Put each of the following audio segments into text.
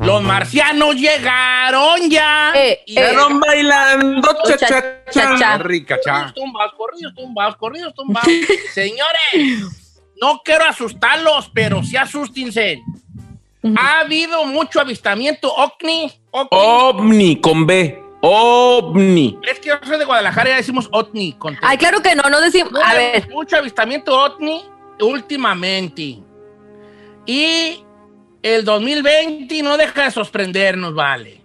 Los marcianos llegaron ya. Eh, y eh. llegaron bailando cha, cha, cha, cha. rica, Corridos tumbados, corridos tumbados, corridos tumbados. Señores, no quiero asustarlos, pero sí asústense. Ha habido mucho avistamiento ovni. ovni. OVNI con B. OVNI. Es que yo soy de Guadalajara y ya decimos ovni. Ay, claro que no, no decimos. A ver, Mucho avistamiento ovni últimamente. Y el 2020 no deja de sorprendernos, vale.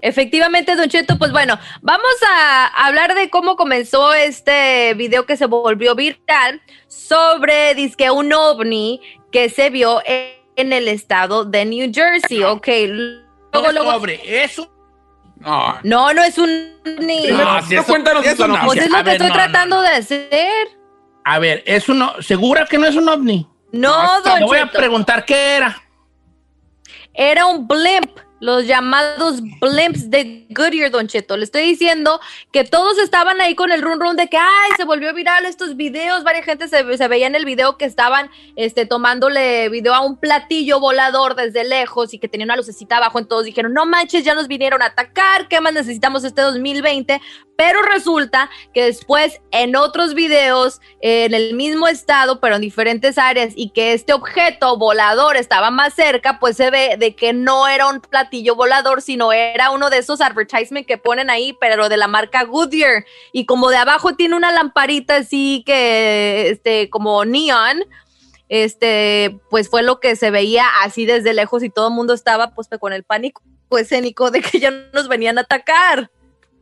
efectivamente, Don Cheto, pues bueno, vamos a hablar de cómo comenzó este video que se volvió viral sobre, disque un ovni que se vio en, en el estado de New Jersey, ok. Luego, No, luego, sobre, es un No, no, no es un ovni. No, si no, eso- cuéntanos eso no. Pues es lo A que ver, estoy no, no, tratando de hacer. A ver, es uno. ¿Segura que no es un ovni? No, Don voy a preguntar qué era. Era un blimp, los llamados blimps de Goodyear, Don Cheto. Le estoy diciendo que todos estaban ahí con el run run de que, ay, se volvió viral estos videos. Varias gente se, veía en el video que estaban este, tomándole video a un platillo volador desde lejos y que tenía una lucecita abajo. Entonces dijeron, no manches, ya nos vinieron a atacar. ¿Qué más necesitamos este 2020? Pero resulta que después en otros videos, en el mismo estado, pero en diferentes áreas, y que este objeto volador estaba más cerca, pues se ve de que no era un platillo volador, sino era uno de esos advertisements que ponen ahí, pero de la marca Goodyear. Y como de abajo tiene una lamparita así que, este, como neon, este, pues fue lo que se veía así desde lejos y todo el mundo estaba pues con el pánico escénico de que ya nos venían a atacar.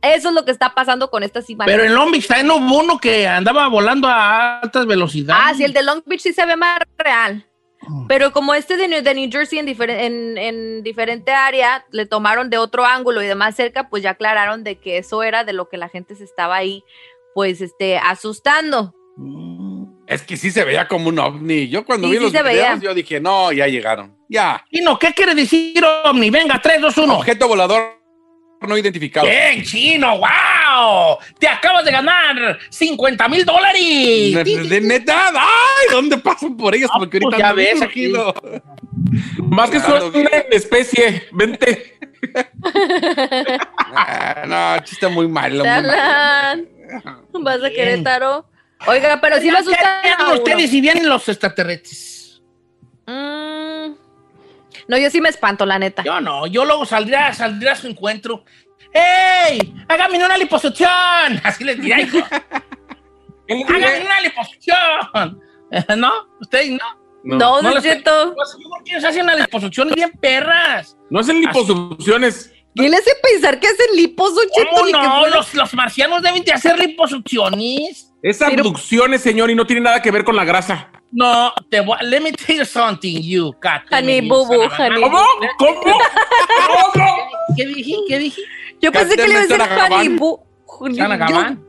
Eso es lo que está pasando con estas imágenes. Pero en Long Beach también hubo uno que andaba volando a altas velocidades. Ah, sí, el de Long Beach sí se ve más real. Pero como este de New, de New Jersey en, difer- en, en diferente área, le tomaron de otro ángulo y de más cerca, pues ya aclararon de que eso era de lo que la gente se estaba ahí, pues, este, asustando. Es que sí se veía como un ovni. Yo cuando Sí, vi sí los videos, veía. yo dije, no, ya llegaron. Ya. Chino, ¿qué quiere decir ovni? Venga, 3, 2, 1. Objeto volador no identificado. Bien, chino, wow. Te acabas de ganar 50 mil dólares. De, de neta, ay, ¿dónde pasan por ellos? Ah, Porque pues ahorita ya ando ves aquí. urgido. Más que bien. en especie. Vente. Ah, no, chiste muy malo. muy malo. Talan. Vas a Querétaro. Oiga, pero sí me asustan. ¿Qué a hagan uno. ustedes si vienen los extraterrestres? Mm. No, yo sí me espanto, la neta. Yo no, yo luego saldría, saldría a su encuentro. ¡Ey! ¡Hágame una liposucción! Así les diría, hijo. ¡Hágame una liposucción! ¿No? ¿Ustedes no? No, no Don les- Cheto. Pues, ¿Por qué se hacen las liposucciones bien perras? No hacen liposucciones. ¿Quién le hace pensar que hacen lipos, Don Cheto? ¿Cómo Ni que no? Los, los marcianos deben de hacer liposucciones. Es abducciones, señor, y no tiene nada que ver con la grasa. No, te voy, let me tell you something, you cat. Honey boo boo, honey ¿Cómo? ¿Cómo? ¿Cómo? ¿Qué dije? ¿Qué dije? Yo pensé que le iba a decir. Honey Boo.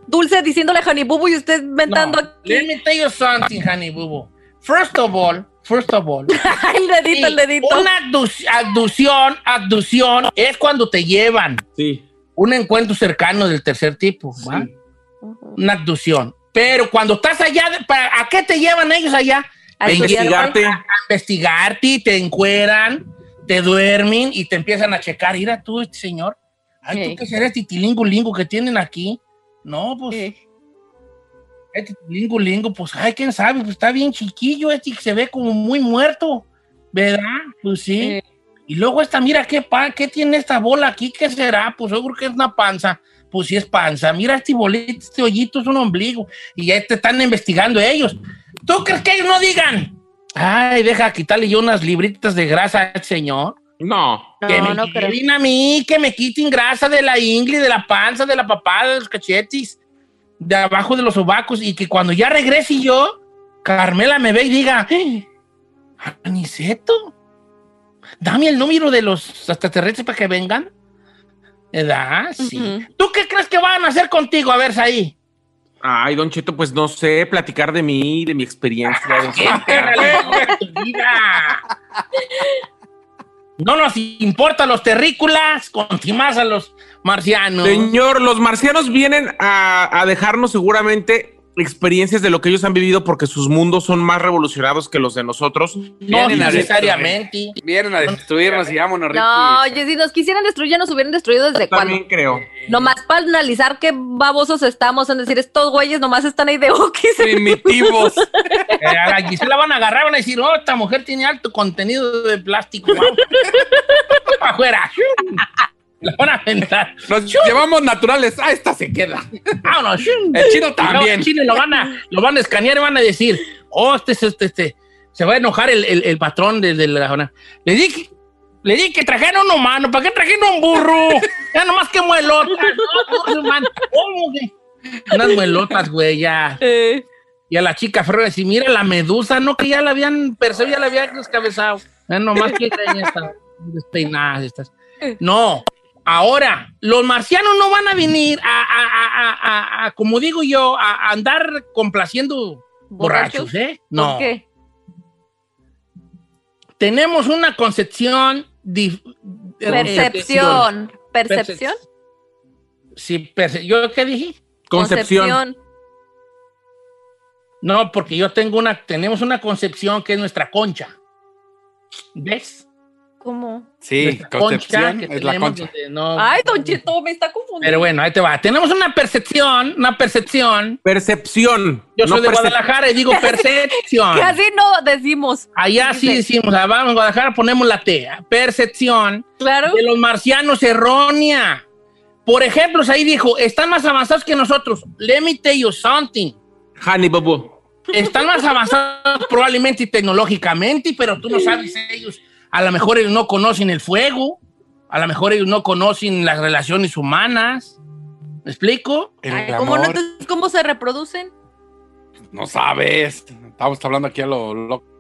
Dulce diciéndole Honey Boo y usted inventando No, let me tell you something, honey boo boo. First of all, first of all. el dedito, el sí, dedito. Una abduc- abducción, abducción es cuando te llevan Sí. un encuentro cercano del tercer tipo, ¿va? Una abducción. Pero cuando estás allá, ¿para- ¿a qué te llevan ellos allá? A Investigarte. a investigarte, te encueran, te duermen y te empiezan a checar. Mira tú, este señor. Ay, Sí. tú qué será este tilingo lingo que tienen aquí. No, pues. Sí. Este lingo, lingo, pues, ay, quién sabe, pues está bien chiquillo, este que se ve como muy muerto, ¿verdad? Pues sí. Sí. Y luego esta, mira, ¿qué, pa ¿qué tiene esta bola aquí? ¿Qué será? Pues yo creo que es una panza. Pues sí es panza. Mira este bolito, este hoyito es un ombligo. Y ya te están investigando ellos. ¿Tú crees que ellos no digan? Ay, deja quitarle yo unas libritas de grasa al señor. No. que No, me no creo. quiten a mí, que me quiten grasa de la ingle, de la panza, de la papada, de los cachetes, de abajo de los sobacos, y que cuando ya regrese yo, Carmela me ve y diga, "Eh, Aniceto, dame el número de los extraterrestres para que vengan. ¿Verdad? Sí. ¿Tú qué crees que van a hacer contigo? A ver, ahí. Ay, Don Cheto, pues no sé, platicar de mí, de mi experiencia. No nos importa los terrícolas, más a los marcianos. Señor, los marcianos vienen a, a dejarnos seguramente experiencias de lo que ellos han vivido porque sus mundos son más revolucionados que los de nosotros. No Vienen a necesariamente. Vienen a destruirnos y vámonos, Ricky. No, oye, si nos quisieran destruir, ya nos hubieran destruido desde cuando. También creo. Nomás para analizar qué babosos estamos en decir, estos güeyes nomás están ahí de okis. Primitivos. Eh, a la Gisela van a agarrar, van a decir, oh, esta mujer tiene alto contenido de plástico. Vamos. Para afuera. La van a aventar. Nos llevamos naturales. Ah, esta se queda. Vámonos. El chino también. el chino lo van a, lo van a escanear y van a decir, oh, este, este, este, este. Se va a enojar el, el, el patrón desde la zona. Le dije, le dije que trajeron un humano, ¿para qué trajeron un burro? Ya nomás que muelotas. ¿Cómo que? Unas muelotas, güey, ya. Eh, Y a la chica Ferro decir, mira la medusa, no que ya la habían perseguido, ya la habían descabezado. Ya nomás que ya están despeinadas estas. No, ahora, los marcianos no van a venir a, a- a- a- como digo yo, a, andar complaciendo borrachos, ¿eh? No. ¿Por qué? Tenemos una concepción... eh, Percepción. ¿Percepción? Sí, perce- ¿yo qué dije? Concepción. No, porque yo tengo una, tenemos una concepción que es nuestra concha. ¿Ves? ¿Cómo? Sí, Concepción que es la concha. no- Ay, Don Cheto, me está confundiendo. Pero bueno, ahí te va. Tenemos una percepción, una percepción. Percepción. Yo soy no de percep- Guadalajara y digo percepción. Que así no decimos. Allá sí decimos, ah, vamos a Guadalajara, ponemos la T. Percepción Claro. de los marcianos errónea. Por ejemplo, ahí dijo, están más avanzados que nosotros. Let me tell you something. Honey, Bobo. Están más avanzados probablemente tecnológicamente, pero tú no sabes ellos. A lo mejor ellos no conocen el fuego. A lo mejor ellos no conocen las relaciones humanas. ¿Me explico? El Ay, ¿cómo, no, entonces, ¿Cómo se reproducen? No sabes. Estamos hablando aquí a lo loco.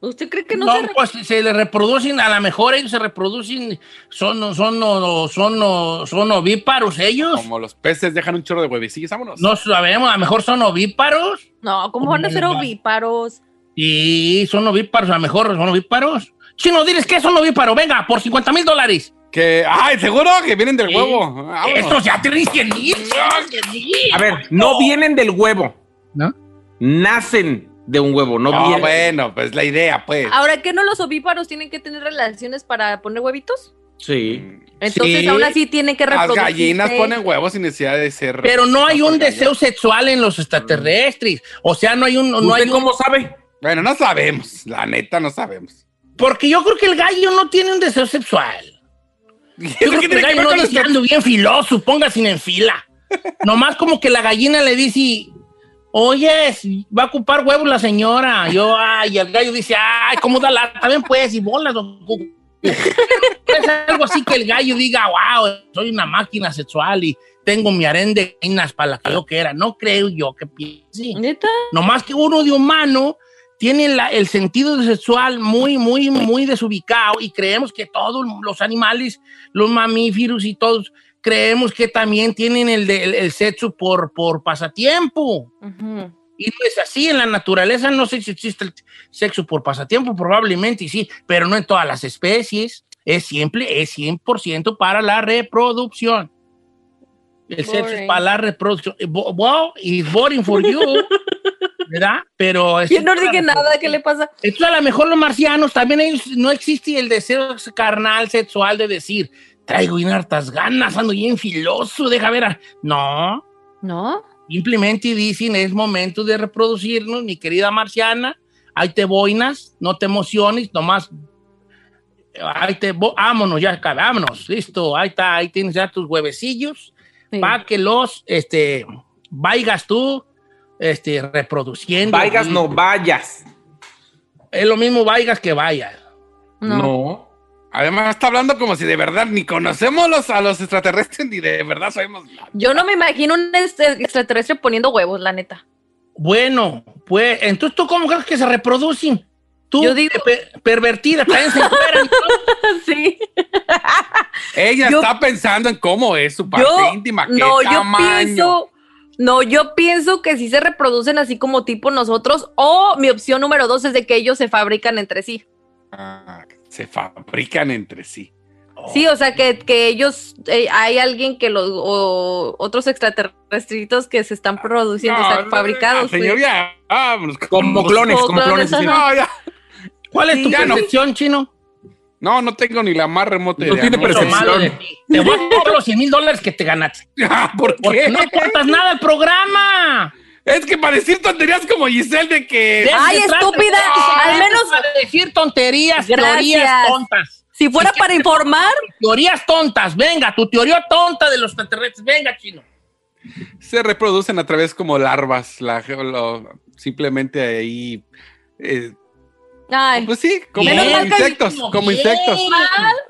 ¿Usted cree que no, No, se pues se le reproducen, a lo mejor ellos se reproducen, son, son, son, son, son ovíparos ellos. Como los peces dejan un chorro de huevecillos. Vámonos. No sabemos, a lo mejor son ovíparos. No, ¿cómo van a ser ovíparos? Y son ovíparos, a lo mejor son ovíparos. Chino, diles que son ovíparos, venga, por 50 mil dólares. Que, ay, seguro que vienen del huevo. Vámonos. Estos ya te dicen mil, 100 mil. A ver, no vienen del huevo. ¿No? Nacen de un huevo, no No, vienen. bueno, pues la idea, pues. Ahora, ¿qué no los ovíparos tienen que tener relaciones para poner huevitos? Sí. Entonces, Sí. aún así tienen que Las reproducirse. gallinas ponen huevos sin necesidad de ser. Pero no hay un deseo sexual en los extraterrestres. O sea, no hay un... No ¿Usted hay un- cómo sabe? Bueno, no sabemos. La neta, no sabemos. Porque yo creo que el gallo no tiene un deseo sexual. Yo creo que el gallo no dice, ando bien filoso, póngase en fila. Nomás como que la gallina le dice, oye, va a ocupar huevos la señora. Yo, ay, y el gallo dice, ay, ¿cómo da la? También puedes y bolas, don. Es algo así que el gallo diga, wow, soy una máquina sexual y tengo mi harén de gallinas para la que yo quiera. No creo yo que piense. ¿Neta? Nomás que uno de humano tiene la- el sentido sexual muy, muy, muy desubicado y creemos que todos los animales, los mamíferos y todos, creemos que también tienen el, de- el- el sexo por, por pasatiempo. Ujú. Y no es así, en la naturaleza no sé si existe el sexo por pasatiempo, probablemente sí, pero no en todas las especies. Es siempre, es 100% para la reproducción. El sexo es Boring. para la reproducción. Wow, it's boring for you, ¿verdad? Pero Yo no la nada, ¿qué le pasa? entonces, a lo mejor los marcianos también ellos no existe el deseo carnal, sexual de decir, traigo bien hartas ganas, ando bien filoso, deja ver. a-". No, ¿No? Simplemente dicen, es momento de reproducirnos, mi querida marciana. Ahí te boinas, no te emociones, nomás. Ahí te, vámonos ya, vámonos, listo. Ahí está, ahí tienes ya tus huevecillos Sí. para que los, este, vayas tú, este, reproduciendo. Vayas, Y no vayas. Es lo mismo vayas que vayas. No. Además, está hablando como si de verdad ni conocemos los, a los extraterrestres ni de verdad sabemos. Yo no me imagino un extraterrestre poniendo huevos, la neta. Bueno, pues, entonces, ¿tú cómo crees que se reproducen? Tú, Yo digo- pe- pervertida, también se encueran y todo. sí. Ella Yo- está pensando en cómo es su parte Yo, íntima, qué no, yo tamaño. pienso, no, yo pienso que sí se reproducen así como tipo nosotros, o mi opción número dos es de que ellos se fabrican entre sí. Ah, se fabrican entre sí. Sí, o sea, que, que ellos, eh, hay alguien que los, o otros extraterrestritos que se están produciendo, o sea, No, fabricados. no, pues. Señoría, vámonos. Como clones, Como como clones. No, ya. ¿Cuál es Sí. tu Ya no. percepción, chino? No, no tengo ni la más remota No idea. tiene ¿no? Malo de ti. Te voy a cobrar los 100 mil dólares que te ganaste. Ah, ¿Por Porque qué? no aportas nada al programa. Es que para decir tonterías como Giselle de que... Ay, estúpida, No, al menos- Para decir tonterías, Gracias. teorías tontas. Si fuera para informar, Teorías tontas. Venga, tu teoría tonta de los extraterrestres. Venga, chino. se reproducen a través como larvas, la, lo- simplemente ahí, eh, ay, pues sí, como insectos, bien. como insectos.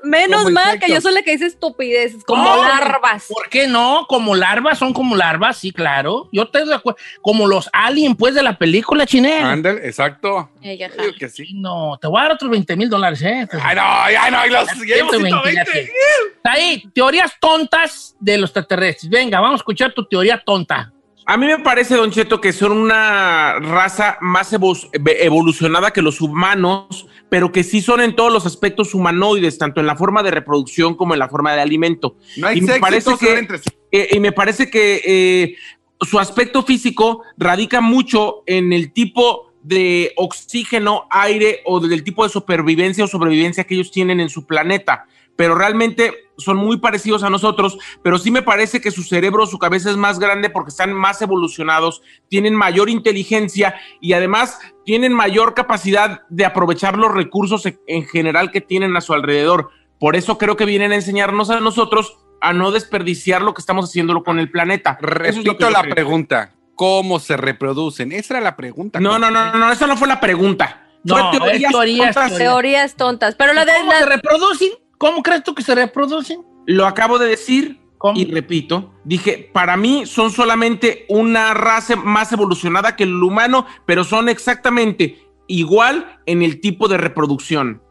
menos como mal que yo soy la que dice estupideces, como No, larvas. ¿Por qué no? Como larvas, son como larvas, sí, claro. Yo estoy de acuerdo. Como los aliens, pues, de la película chinel. Ándale, exacto. Ella, ajá. Yo digo que sí. No, te voy a dar otros 20 mil dólares, ¿eh? Ay, no, ay, no, y los llevamos 120, ya 120. te- Está ahí, teorías tontas de los extraterrestres. Venga, vamos a escuchar tu teoría tonta. A mí me parece, Don Cheto, que son una raza más evo- evolucionada que los humanos, pero que sí son en todos los aspectos humanoides, tanto en la forma de reproducción como en la forma de alimento. No hay Y me parece que- ven entre sí. Eh, y me parece que eh, su aspecto físico radica mucho en el tipo de oxígeno, aire o del tipo de supervivencia o sobrevivencia que ellos tienen en su planeta. Pero realmente son muy parecidos a nosotros, pero sí me parece que su cerebro, su cabeza es más grande porque están más evolucionados, tienen mayor inteligencia y además tienen mayor capacidad de aprovechar los recursos en- en general que tienen a su alrededor. Por eso creo que vienen a enseñarnos a nosotros a no desperdiciar lo que estamos haciéndolo con el planeta. Es Repito la creo. pregunta. ¿Cómo se reproducen? Esa era la pregunta. No, no, no, no, no, esa no fue la pregunta. No, Fue teorías, tontas. teorías. Teorías tontas. Pero la de ¿Cómo la- se reproducen? ¿Cómo crees tú que se reproducen? Lo acabo de decir ¿Cómo? y repito. Dije, para mí son solamente una raza más evolucionada que el humano, pero son exactamente igual en el tipo de reproducción.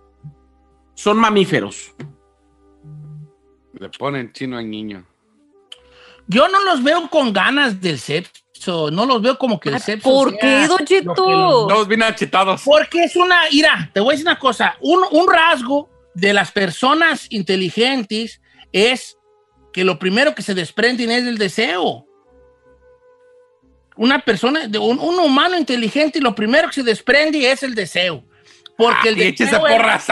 Son mamíferos. Le ponen chino al niño. Yo no los veo con ganas del sexo. No los veo como que el Ay, sexo. ¿por qué, Don Cheto? los- Todos bien achetados. Porque es una, mira, te voy a decir una cosa, un, un rasgo de las personas inteligentes es que lo primero que se desprenden es el deseo. Una persona, de un, un humano inteligente, lo primero que se desprende es el deseo. Porque el Ah, échese deseo es-.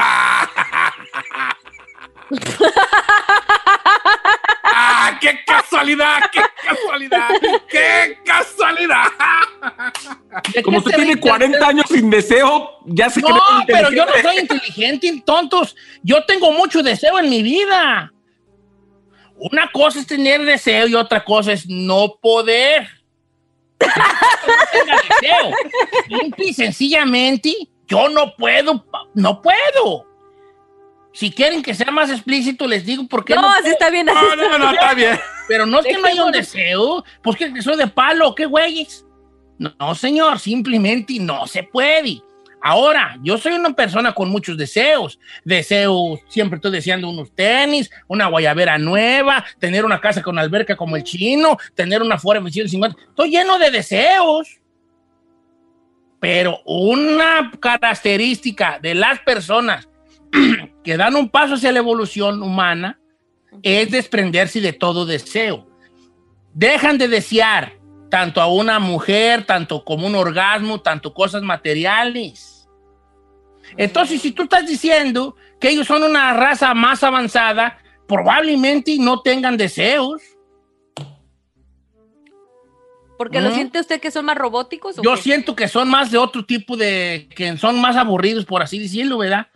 ¡Ah! ¡Qué casualidad! ¡Qué casualidad! ¡Qué casualidad! ¿de Como usted tiene ríe? 40 años sin deseo, ya se No, pero yo no soy inteligente, tontos. Yo tengo mucho deseo en mi vida. Una cosa es tener deseo y otra cosa es no poder. No tenga deseo. Simple y sencillamente, yo no puedo, no puedo. Si quieren que sea más explícito, les digo por qué No, no así está bien. así No, no, no, está bien. Pero no es que no haya un deseo, pues que soy de palo, ¿qué güeyes? No, señor, simplemente no se puede. Ahora, yo soy una persona con muchos deseos. Deseos, siempre estoy deseando unos tenis, una guayabera nueva, tener una casa con alberca como el chino, tener una Ford F-150. Estoy lleno de deseos. Pero una característica de las personas que dan un paso hacia la evolución humana es desprenderse de todo deseo. Dejan de desear tanto a una mujer, tanto como un orgasmo, tanto cosas materiales. Entonces, si tú estás diciendo que ellos son una raza más avanzada, probablemente no tengan deseos. ¿Porque lo ¿Mm? siente usted que son más robóticos? o Yo qué? siento que son más de otro tipo de. que son más aburridos, por así decirlo, ¿verdad?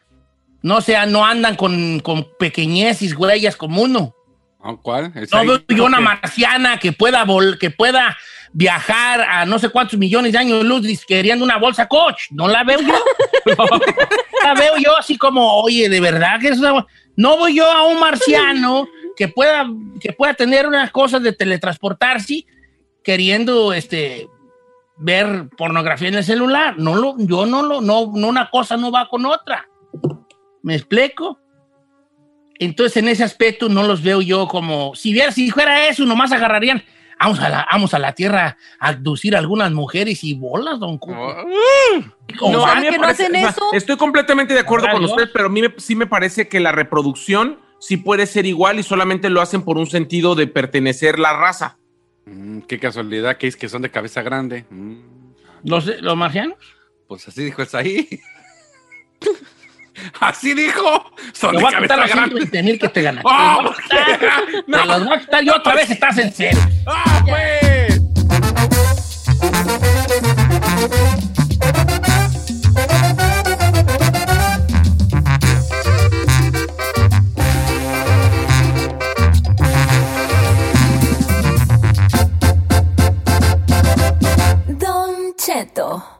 No sea, no andan con, con pequeñeces, huellas como uno. ¿No? ¿Cuál? ¿Es No veo yo una marciana que pueda, vol- que pueda viajar a no sé cuántos millones de años luz queriendo una bolsa coach. No la veo yo. la veo yo así como, oye, de verdad que es una... bol-?" No voy yo a un marciano que pueda, que pueda tener unas cosas de teletransportarse queriendo este ver pornografía en el celular. No lo, yo no lo, no, no una cosa no va con otra. ¿Me explico? Entonces, en ese aspecto no los veo yo como, si viera, si fuera eso, nomás agarrarían, vamos a la, vamos a la tierra a abducir a algunas mujeres y bolas, don Cuco. No, a ¿Ah, mí me que no hacen eso? Estoy completamente de acuerdo con usted, pero a mí me- sí me parece que la reproducción sí puede ser igual y solamente lo hacen por un sentido de pertenecer la raza. mm, qué casualidad que es que son de cabeza grande. Mm, ¿Los, los marcianos? pues así dijo el ahí. así dijo. Son Te voy a quitar los grande. 120 mil que te ganaste. ¡Oh! Te los voy a quitar yo otra vez, estás en serio. ¡Ah, pues! Don Cheto.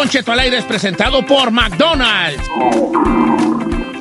Don al aire es presentado por McDonald's.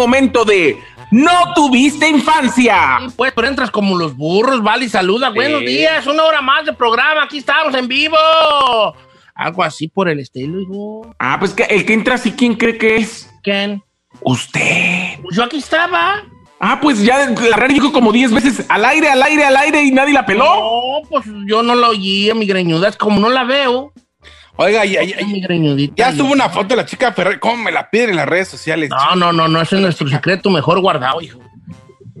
Momento de No tuviste infancia. Sí, pues, pero entras como los burros, vale, y saluda. Buenos días, una hora más de programa, aquí estamos en vivo. Algo así por el estilo, hijo. Ah, pues que el que entra así, ¿quién cree que es? ¿Quién? Usted. Pues yo aquí estaba. Ah, pues ya la radio dijo como 10 veces al aire, al aire, al aire y nadie la peló. No, pues yo no la oí a mi greñuda, es como no la veo. Oiga, ya, ya, ya subo una foto de la chica Ferrer. ¿Cómo me la piden en las redes sociales? No, no, no, no, ese es nuestro secreto mejor guardado, hijo.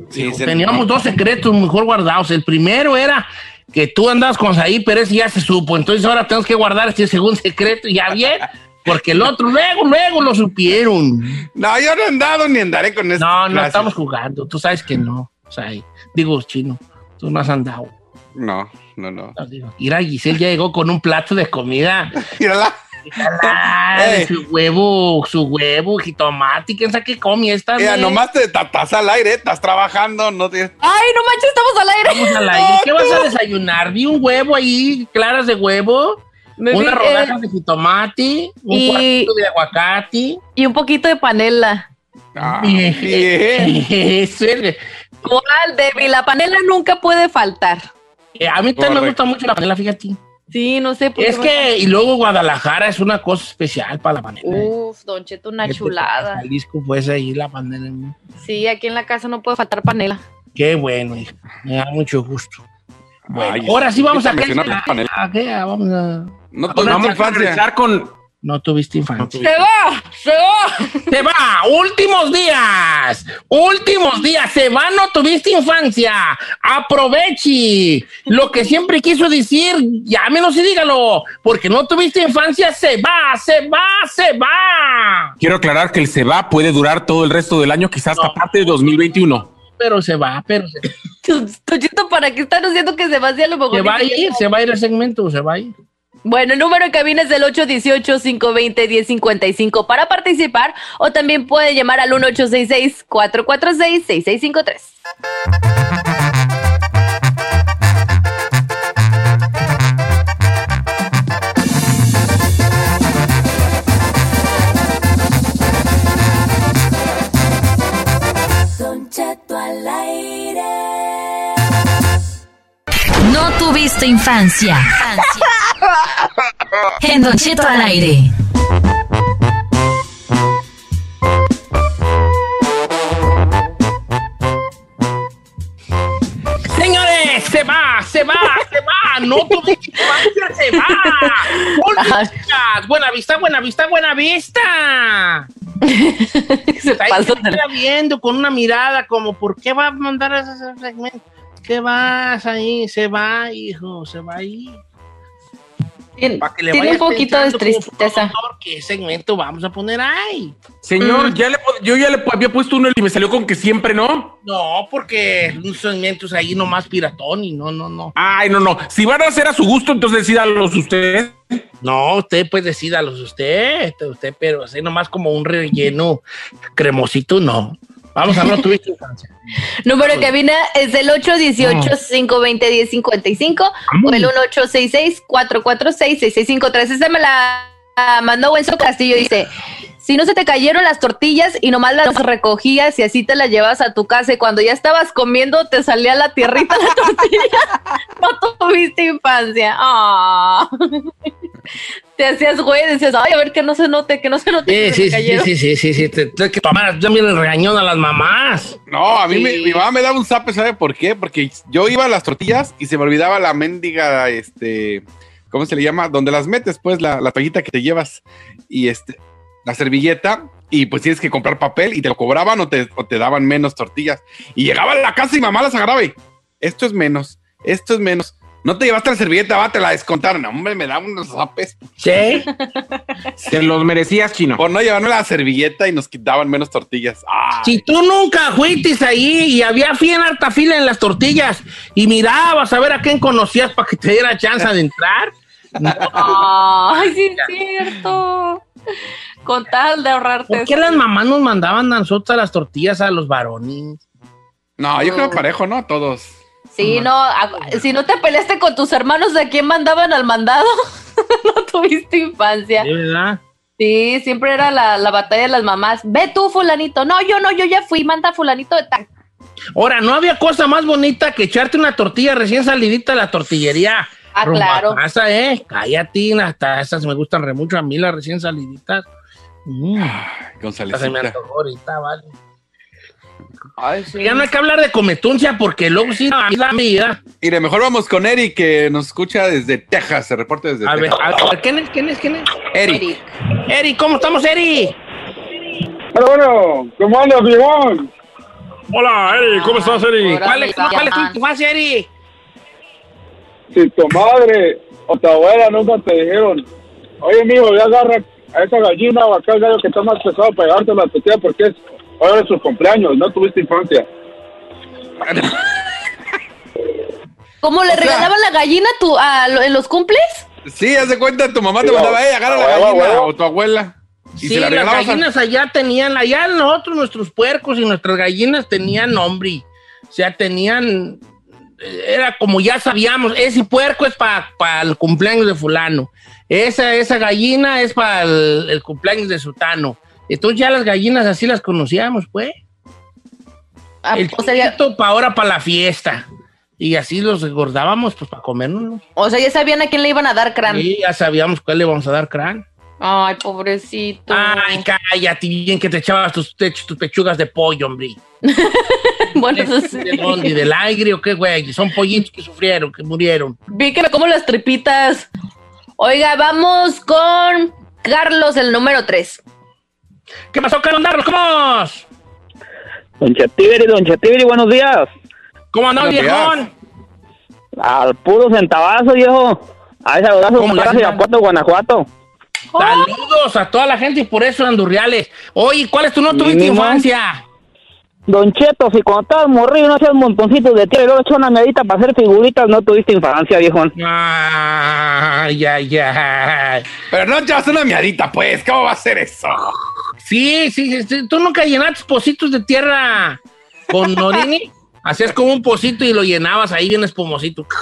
Sí, se- Teníamos dos secretos mejor guardados. El primero era que tú andabas con Saí, pero ese ya se supo. Entonces ahora tenemos que guardar este segundo secreto, ya bien, porque el otro luego, luego lo supieron. No, yo no he andado ni andaré con eso. No, no estamos jugando. Tú sabes que no, Saí. Digo, chino, tú no has andado. No, no, no. Mira, Giselle ya llegó con un plato de comida. Mírala. Su huevo, su huevo, jitomate, quién sabe qué come esta. Mira, nomás te tapas al aire, estás trabajando, no tienes. Ay, no manches, estamos al aire. Vamos al aire. ¿Qué vas a desayunar? Vi un huevo ahí, claras de huevo. Me Una vi- rodaja eh, de jitomate, un y- cuartito de aguacate. y un poquito de panela. Ah, bien. Eso es. ¿Cuál, Debbie? La panela nunca puede faltar. Eh, A mí también me gusta mucho la panela, fíjate. Sí, no sé por Es qué. que, y luego Guadalajara es una cosa especial para la panela. Uf, Don Cheto, una Fíjate, chulada. Jalisco, pues ahí la panela. ¿no? Sí, aquí en la casa no puede faltar panela. Qué bueno, hija. Me da mucho gusto. Bueno, Ay, ahora sí vamos a... mencionar la panela. ¿A qué? Ah, Vamos a... No tuvimos vamos a regresar con. No tuviste infancia. ¡Se va! ¡Se va! Se va, últimos días, últimos días, se va, no tuviste infancia, aproveche lo que siempre quiso decir, llámenos y dígalo, porque no tuviste infancia, se va, se va, se va, Quiero aclarar que el se va puede durar todo el resto del año, quizás hasta No. parte de 2021. pero se va, pero se, Don Cheto, ¿para qué están haciendo que se va así a lo mejor? se va a ir, se va a ir el segmento, se va a ir. Bueno, el número de cabina es del 818-520-1055 para participar o también puede llamar al 1866-446-6653. Don Cheto al aire. No tuviste infancia. En Don Cheto al aire. Señores, se va, se va, se va, no infancia, se va. Buena vista, buena vista, buena vista. Se pasó queda viendo con una mirada como, ¿por qué va a mandar ese segmento? ¿Qué vas ahí? Se va, hijo, se va ahí. Tiene, Para que le tiene un poquito de tristeza. ¿Qué segmento vamos a poner ahí? Señor, Mm. ya le, yo ya le había puesto uno y me salió con que siempre no. No, porque un segmento es ahí nomás piratón y no, no, no. Ay, no, no. Si van a hacer a su gusto, entonces decídalos usted. No, usted pues decídalos usted, usted, pero así nomás como un relleno cremosito, no. Vamos a no tuviste infancia. Número de cabina es el 818-520-1055 o el 1866-446-6653. Esa me la ah, mandó Wenzo Castillo. Dice, si no se te cayeron las tortillas y nomás las recogías y así te las llevas a tu casa y cuando ya estabas comiendo te salía la tierrita la tortilla, no tuviste infancia. Ah. Te hacías güey, decías, ay, a ver que no se note, que no se note. que se Sí, me sí, sí, cayeron". sí, sí, sí, sí, te- te- que tomar, también el regañón a las mamás. No, a mí me- mi mamá me daba un zape, ¿sabe por qué? Porque yo iba a las tortillas y se me olvidaba la mendiga, este, ¿cómo se le llama? Donde las metes, pues, la, la toallita que te llevas y este, la servilleta y pues tienes que comprar papel y te lo cobraban o te, o te daban menos tortillas. Y llegaba a la casa y mamá las agarraba y, esto es menos, esto es menos. No te llevaste la servilleta, va, te la descontaron. Hombre, me daban unos zapes Sí. Te los merecías, chino. por no llevarme la servilleta y nos quitaban menos tortillas. Ay, Si tú nunca fuiste ahí y había bien harta fila en las tortillas y mirabas a ver a quién conocías para que te diera chance de entrar. Ay, sí es cierto. Con tal de ahorrarte. ¿Por qué eso. las mamás nos mandaban a nosotros las tortillas a los varones? No, yo creo parejo, ¿no? Todos. Sí, no, a- si no te peleaste con tus hermanos, ¿de quién mandaban al mandado? no tuviste infancia. ¿De verdad? Sí, siempre era la, la batalla de las mamás. Ve tú, fulanito. No, yo no, yo ya fui, manda fulanito de tal. Ahora, no había cosa más bonita que echarte una tortilla recién salidita de la tortillería. Ah, rumbo a claro. casa, ¿eh? Cállate, hasta esas me gustan re mucho a mí, las recién saliditas. Mm, Con hasta se me salecita. antojó ahorita, vale. Ya no hay que hablar de cometuncia porque luego sí, a mí la vida. Mire, mejor vamos con Eric, que nos escucha desde Texas, se reporta desde A ver, Texas. a ver, ¿quién es? ¿Quién es? ¿Quién es? Eric. Eric, ¿cómo estamos, Eric? Pero bueno, ¿cómo andas, viejón? Hola, Eric, ¿cómo estás, Eric? Hola, ¿Cuál es, cuál es tu infancia, Eric? Si tu madre o tu abuela nunca te dijeron, oye, mijo, ya agarra a esa gallina o a aquel gallo que está más pesado para llevarte la tortilla porque es ahora es su cumpleaños, no tuviste infancia. ¿Cómo le O sea- regalaban la gallina tu, a lo- en los cumples? Sí, haz de cuenta, tu mamá te Sí, mandaba, eh, agarra la gallina, o tu abuela. Y sí, se la las regalabas a- gallinas allá tenían, allá nosotros, nuestros puercos y nuestras gallinas tenían nombre. O sea, tenían, eh, era como ya sabíamos, ese puerco es para el cumpleaños de fulano. esa, esa gallina es para el, el cumpleaños de Sutano. Entonces ya las gallinas así las conocíamos, pues. Ah, el o sea, para ahora para la fiesta. Y así los engordábamos, pues para comernos. o sea, ya sabían a quién le iban a dar crán. Y ya sabíamos cuál le vamos a dar crán. Ay, pobrecito. Ay, cállate, bien que te echabas tus, te- tus pechugas de pollo, hombre. bueno, eso sí. ¿De dónde? ¿Del aire o qué, güey? Son pollitos que sufrieron, que murieron. Vi que me como las tripitas. Oiga, vamos con Carlos, el número 3. ¿Qué pasó, Carlos Narros? ¿Cómo vamos? Don Chetibiri, Don Chetibiri, buenos días. ¿Cómo días. viejón? Al puro centavazo, viejo. Ahí saludazo ¿Cómo con le Casa hacen? Irapuato, Guanajuato. Saludos a toda la gente y por eso andurriales. Oye, ¿cuál es tu no tuviste infancia? Don Cheto, si cuando estabas morrido no hacías montoncitos de tierra y luego echas una medita para hacer figuritas, no tuviste infancia, viejo. Ay, ay, ay. Pero no echas una miadita, pues. ¿Cómo va a ser eso? Sí, sí, sí, tú nunca llenaste pocitos de tierra con Norini. Hacías como un pocito y lo llenabas ahí bien espumosito.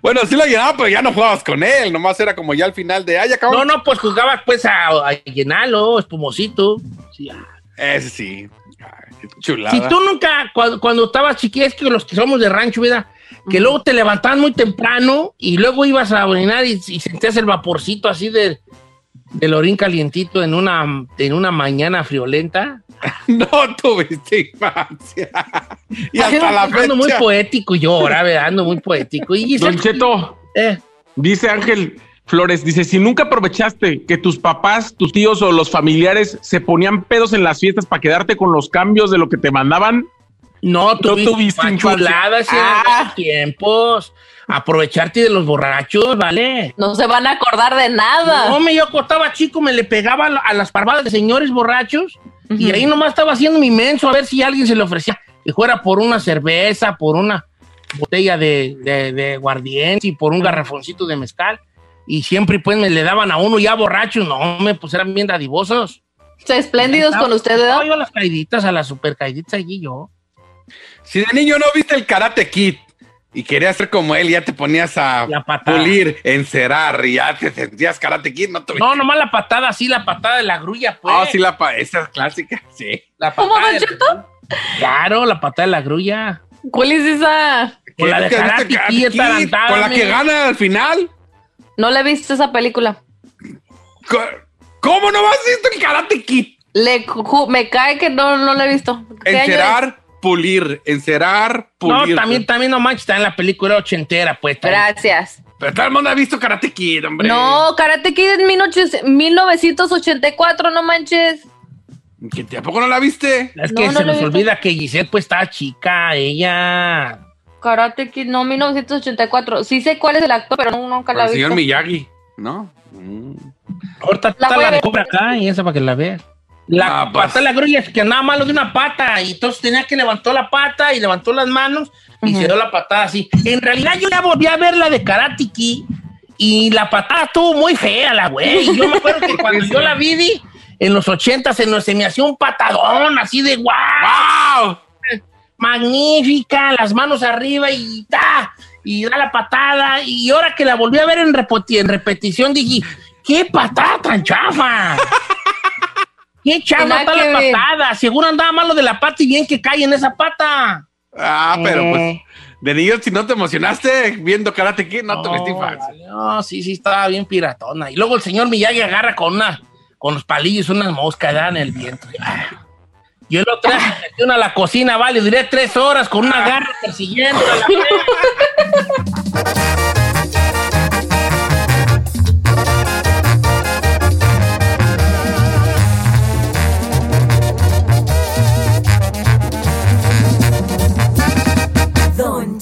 Bueno, sí lo llenaba, pero ya no jugabas con él. Nomás era como ya al final de. ¡Ay, acabó! No, no, pues jugabas pues a, a llenarlo, espumosito. Sí, ah. Ese sí. Ay, chulada. Si tú nunca, cuando, cuando estabas chiquilla, es que los que somos de rancho, vida, que luego te levantaban muy temprano y luego ibas a orinar y, y sentías el vaporcito así de, del orín calientito en una, en una mañana friolenta. No tuviste infancia. y hasta la fecha. Ando muy poético yo ahora, ¿verdad? ando muy poético. Y Don Cheto, Eh. dice Ángel Flores, dice, si nunca aprovechaste que tus papás, tus tíos o los familiares se ponían pedos en las fiestas para quedarte con los cambios de lo que te mandaban, No, tuviste, tuviste infancia. chuladas y Ah. tiempos. Aprovecharte de los borrachos, ¿vale? No se van a acordar de nada. No, me yo estaba chico, me le pegaba a la- a las parvadas de señores borrachos y ahí nomás estaba haciendo mi menso a ver si alguien se le ofrecía que fuera por una cerveza, por una botella de, de, de y por un garrafoncito de mezcal. Y siempre pues me le daban a uno ya borracho, no, me pues eran bien dadivosos. Espléndidos con usted, ¿verdad? No, yo a las caiditas, a las super caiditas allí yo. Si de niño no viste el Karate Kid y querías ser como él, ya te ponías a pulir, encerar y ya te sentías Karate Kid, no. No, nomás la patada así, la patada de la grulla, pues. Ah, sí, la pa- esa es clásica, sí. La ¿Cómo, patada Don de la- Cheto? Claro, la patada de la grulla. ¿Cuál es esa? Con la de ¿Qué viste Karate Karate Kid, Con la que mira. gana al final. No le he visto esa película. ¿Cómo no has visto el Karate Kid? Le, me cae que no, no la he visto. ¿Qué año Encerar, pulir, encerar, pulir. No, también, también no manches, está en la película ochentera, pues. es? también. Gracias. Pero todo el mundo ha visto Karate Kid, hombre. No, Karate Kid 18- 1984, no manches. ¿Que tampoco no la viste? Es que no se nos visto. olvida que Giselle, pues, está chica, ella. Karate Kid, no, 1984. Sí sé cuál es el actor, pero no, nunca la he el señor. Miyagi, ¿no? Mm. Ahorita La la de ver. Cobra acá y esa para que la veas. La Ah, pues. pata de la grulla es que andaba malo de una pata y entonces tenía que levantó la pata y levantó las manos y se dio la patada así. En realidad yo ya volví a ver la de Karate Kid y la patada estuvo muy fea, la güey. Yo me acuerdo que cuando yo la vi en los 80 se, nos- se me hacía un patadón así de guau. ¡Wow! magnífica, las manos arriba y da, y da la patada. Y ahora que la volví a ver en repetición, dije, ¡qué patada tan chafa! ¡Qué Nada está la ver. patada! Seguro andaba malo de la pata y bien que cae en esa pata. Ah, pero pues, Eh. de niño, si no te emocionaste viendo Karate Kid, no, tuviste infancia. vale, no, sí, sí, estaba bien piratona. Y luego el señor Miyagi agarra con una, con los palillos unas moscas da en el viento. Ah. Y el otro día se metió una a la cocina, vale, duré tres horas con una garra persiguiendo a la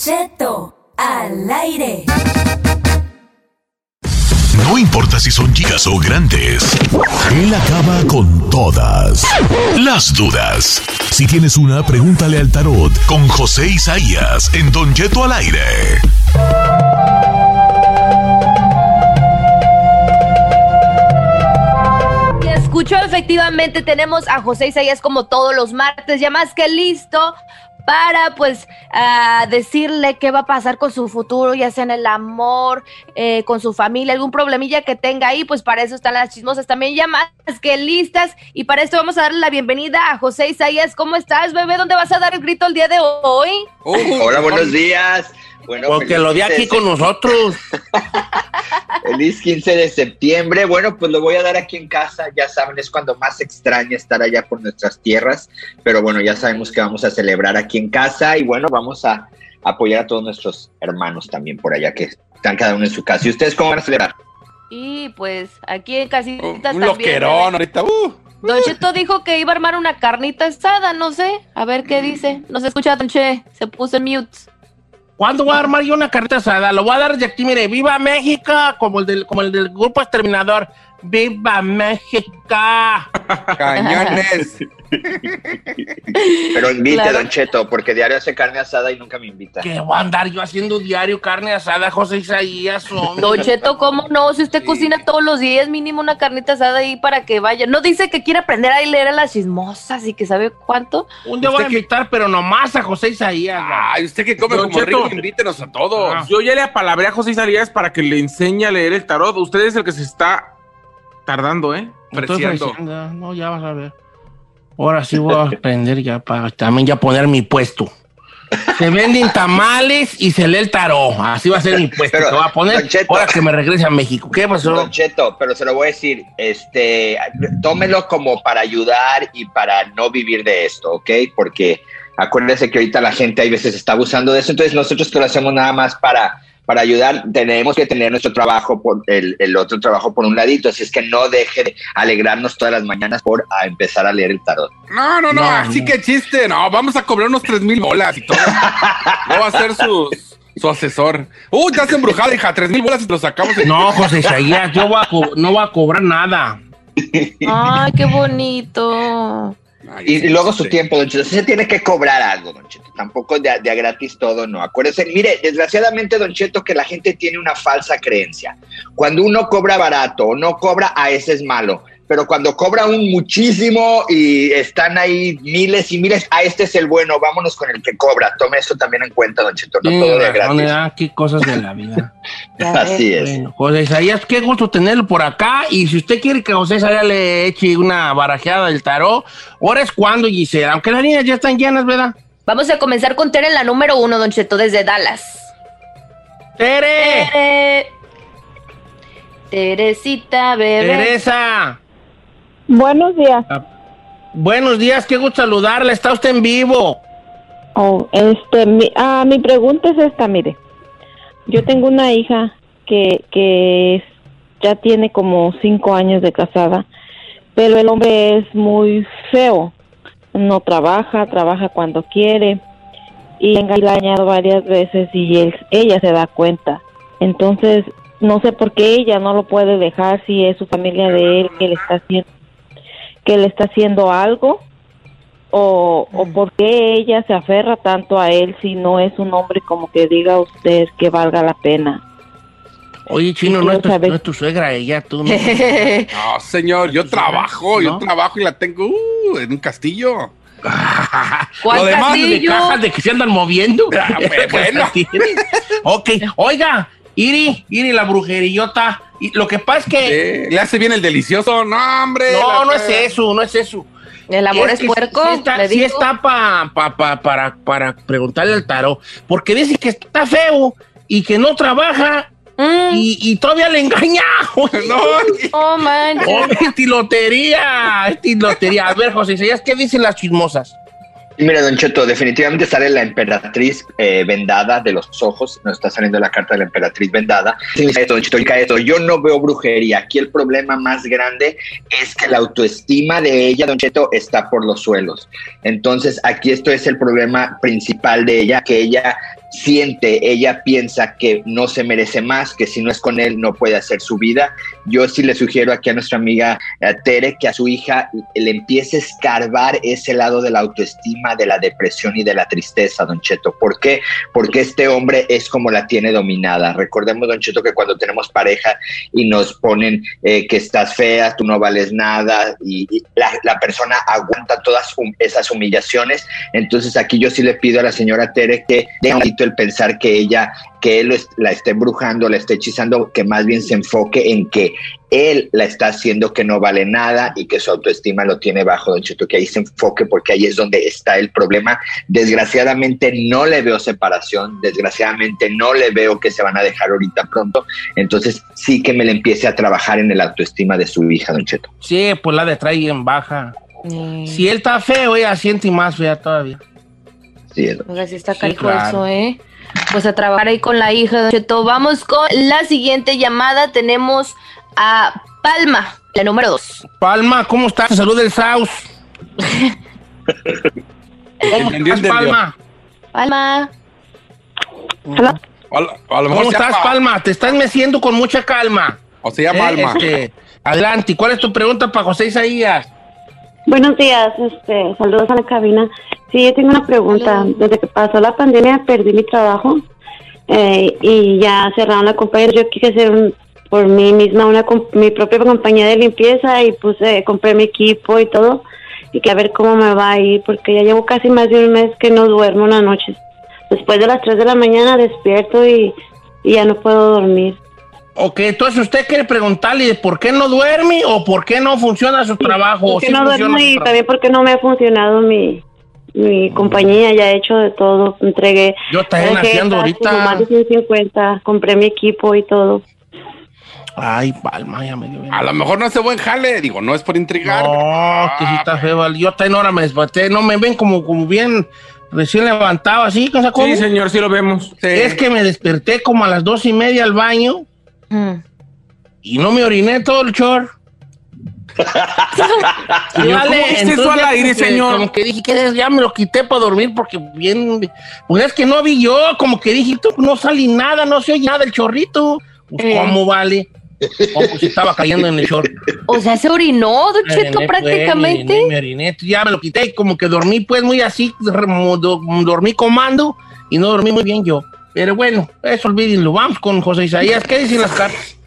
Cheto, al aire. No importa si son chicas o grandes, él acaba con todas las dudas. Si tienes una, pregúntale al tarot con José Isaías en Don Cheto al aire. Escuchó efectivamente, tenemos a José Isaías como todos los martes, ya más que listo para pues ah, decirle qué va a pasar con su futuro, ya sea en el amor, eh, con su familia, algún problemilla que tenga ahí, pues para eso están las chismosas también ya más que listas. Y para esto vamos a darle la bienvenida a José Isaías. ¿Cómo estás, bebé? ¿Dónde vas a dar el grito el día de hoy? Hola, buenos días. Bueno, Porque lo 15 aquí con nosotros. Feliz 15 de septiembre. Bueno, pues lo voy a dar aquí en casa. Ya saben, es cuando más extraña estar allá por nuestras tierras. Pero bueno, ya sabemos que vamos a celebrar aquí en casa y bueno, vamos a apoyar a todos nuestros hermanos también por allá que están cada uno en su casa. ¿Y ustedes cómo van a celebrar? Y pues aquí en casitas Un también. loquerón ahorita. Uh. Don Cheto dijo que iba a armar una carnita asada, no sé. A ver qué dice. No se escucha, Don Che. Se puso en mute. ¿Cuándo voy a armar yo una carta asada? Lo voy a dar de aquí, mire, ¡Viva México! Como el del, como el del grupo exterminador. ¡Viva México! Cañones. Pero invite, Claro. Don Cheto, porque diario hace carne asada y nunca me invita. ¿Qué voy a andar yo haciendo diario carne asada, José Isaías? hombre? Don Cheto, ¿cómo no? Si usted cocina todos los días, mínimo una carnita asada ahí para que vaya. No dice que quiere aprender a leer a las chismosas y que sabe cuánto. Un día voy a invitar, pero nomás a José Isaías. Ay, usted que come Don como Cheto. rico, invítenos a todos. Ah. Yo ya le apalabré a José Isaías para que le enseñe a leer el tarot. Usted es el que se está tardando, ¿eh? Estoy Preciando. No, ya vas a ver. Ahora sí voy a aprender ya para también ya poner mi puesto. Se venden tamales y se lee el tarot. Así va a ser mi puesto. Pero, voy a poner Cheto. ahora que me regrese a México. ¿Qué pasó? Don Cheto, pero se lo voy a decir, este, tómelo como para ayudar y para no vivir de esto, ¿ok? Porque acuérdese que ahorita la gente hay veces está abusando de eso, entonces nosotros que lo hacemos nada más para, para ayudar, tenemos que tener nuestro trabajo, por el, el otro trabajo por un ladito, así es que no deje de alegrarnos todas las mañanas por a empezar a leer el tarot. No, no, no, No, así no. que chiste. No, vamos a cobrar unos tres mil bolas y todo. No va a ser su, su asesor. Uh, ya se embrujada, hija. Tres mil bolas y lo sacamos. en- No, José Isaías, yo voy a no voy a cobrar nada. Ay, qué bonito. Y, luego sí. su tiempo, Don Cheto. Se tiene que cobrar algo, Don Cheto. Tampoco de, a- de a gratis todo, no. Acuérdese, mire, desgraciadamente, Don Cheto, que la gente tiene una falsa creencia. Cuando uno cobra barato o no cobra, a ese es malo. Pero cuando cobra un muchísimo y están ahí miles y miles, a este es el bueno. Vámonos con el que cobra. Tome eso también en cuenta, Don Cheto. No Tiene todo de gratis. ¿verdad? Qué cosas de la vida. Así es. Bueno, José Isaías, qué gusto tenerlo por acá. Y si usted quiere que José Isaías le eche una barajeada del tarot, ahora es cuando, Gisela. Aunque las líneas ya están llenas, ¿verdad? Vamos a comenzar con Tere en la número uno, Don Cheto, desde Dallas. ¡Tere! Tere. Teresita, bebé. ¡Teresa! Buenos días. Buenos días, qué gusto saludarla. Está usted en vivo. Oh, este, mi, ah, mi pregunta es esta, mire. Yo tengo una hija que, que ya tiene como cinco años de casada, pero el hombre es muy feo. No trabaja, trabaja cuando quiere y la ha engañado varias veces y él, ella se da cuenta. Entonces, no sé por qué ella no lo puede dejar si es su familia de él que le está haciendo que le está haciendo algo o, o por qué ella se aferra tanto a él si no es un hombre como que diga usted que valga la pena. Oye, Chino, no es, tu, no es tu suegra ella, tú no. No, señor, yo trabajo, yo trabajo y la tengo uh, en un castillo. ¿Cuál Lo demás de de cajas de que se andan moviendo? Ah, bueno. ok, oiga, Iri, Iri, la brujerillota. Y lo que pasa es que... Eh, le hace bien el delicioso. No, hombre. No, no es eso, no es eso. El amor es que puerco, Sí está, le sí está pa- pa- pa- para, para preguntarle al tarot. Porque dice que está feo y que no trabaja Mm. y, y todavía le engaña. No, Oh, man. Oh, es tilotería, es tilotería. A ver, José Isaías, ¿qué dicen las chismosas? Mira, Don Cheto, definitivamente sale la emperatriz eh, vendada de los ojos. Nos está saliendo la carta de la emperatriz vendada. Significa esto, Don Cheto, esto. Yo no veo brujería. Aquí el problema más grande es que la autoestima de ella, Don Cheto, está por los suelos. Entonces, aquí esto es el problema principal de ella, que ella siente, ella piensa que no se merece más, que si no es con él no puede hacer su vida. Yo sí le sugiero aquí a nuestra amiga eh, Tere que a su hija le empiece a escarbar ese lado de la autoestima, de la depresión y de la tristeza, Don Cheto. ¿Por qué? Porque este hombre es como la tiene dominada. Recordemos, Don Cheto, que cuando tenemos pareja y nos ponen eh, que estás fea, tú no vales nada y, y la, la persona aguanta todas esas humillaciones. Entonces aquí yo sí le pido a la señora Tere que deje poquito el pensar que ella, que él la esté embrujando, la esté hechizando, que más bien se enfoque en que él la está haciendo que no vale nada y que su autoestima lo tiene bajo, Don Cheto, que ahí se enfoque porque ahí es donde está el problema. Desgraciadamente no le veo separación, desgraciadamente no le veo que se van a dejar ahorita pronto, entonces sí que me le empiece a trabajar en el autoestima de su hija, Don Cheto. Sí, pues la de trae en baja. Si él está feo, ella siente más fea todavía. Sí está Sí, canijo claro. eso, ¿eh? Pues a trabajar ahí con la hija, Don Cheto. Vamos con la siguiente llamada. Tenemos a Palma, la número dos. Palma, ¿cómo estás? Salud del Saus. ¿Cómo Entendió, estás, entendió. Palma? Palma. A lo, a lo mejor ¿Cómo estás, llama- Palma? Te estás meciendo con mucha calma. O se llama Eh, Alma. este, adelante, ¿cuál es tu pregunta para José Isaías? Buenos días, este, saludos a la cabina. Sí, yo tengo una pregunta. Desde que pasó la pandemia perdí mi trabajo eh, y ya cerraron la compañía. Yo quise hacer un- por mí misma una com- mi propia compañía de limpieza y puse, compré mi equipo y todo y que a ver cómo me va a ir porque ya llevo casi más de un mes que no duermo una noche. Después de las 3 de la mañana despierto y, y ya no puedo dormir. Ok, entonces usted quiere preguntarle por qué no duerme o por qué no funciona su trabajo. o Porque sí no duermo y trabajo. también porque no me ha funcionado mi, mi compañía, ya he hecho de todo, entregué. Yo también dejé haciendo ahorita. Más de 150, compré mi equipo y todo. Ay, Palma, ya me dio bien. A lo mejor no hace buen jale, digo, no es por intrigar. No, que sí está feo. vale. Yo también ahora me desperté. No me ven como, como bien recién levantado así. ¿cómo? Sí, señor, sí lo vemos. Es que me desperté como a las dos y media al baño y no me oriné todo el chor. Señor, ¿cómo viste eso al entonces, aire, como que- señor? Como que dije que ya me lo quité para dormir porque bien. Pues es que no vi yo, como que dije, tú, no salí nada, no se oye nada el chorrito. Pues, Eh. ¿Cómo vale? Oh, pues estaba cayendo en el short. O sea, se orinó, Don Cheto, pues, prácticamente. me oriné, me oriné. Ya me lo quité y como que dormí pues muy así, dormí comando y no dormí muy bien yo. Pero bueno, eso olvídenlo. Vamos con José Isaías. ¿Qué dicen las cartas?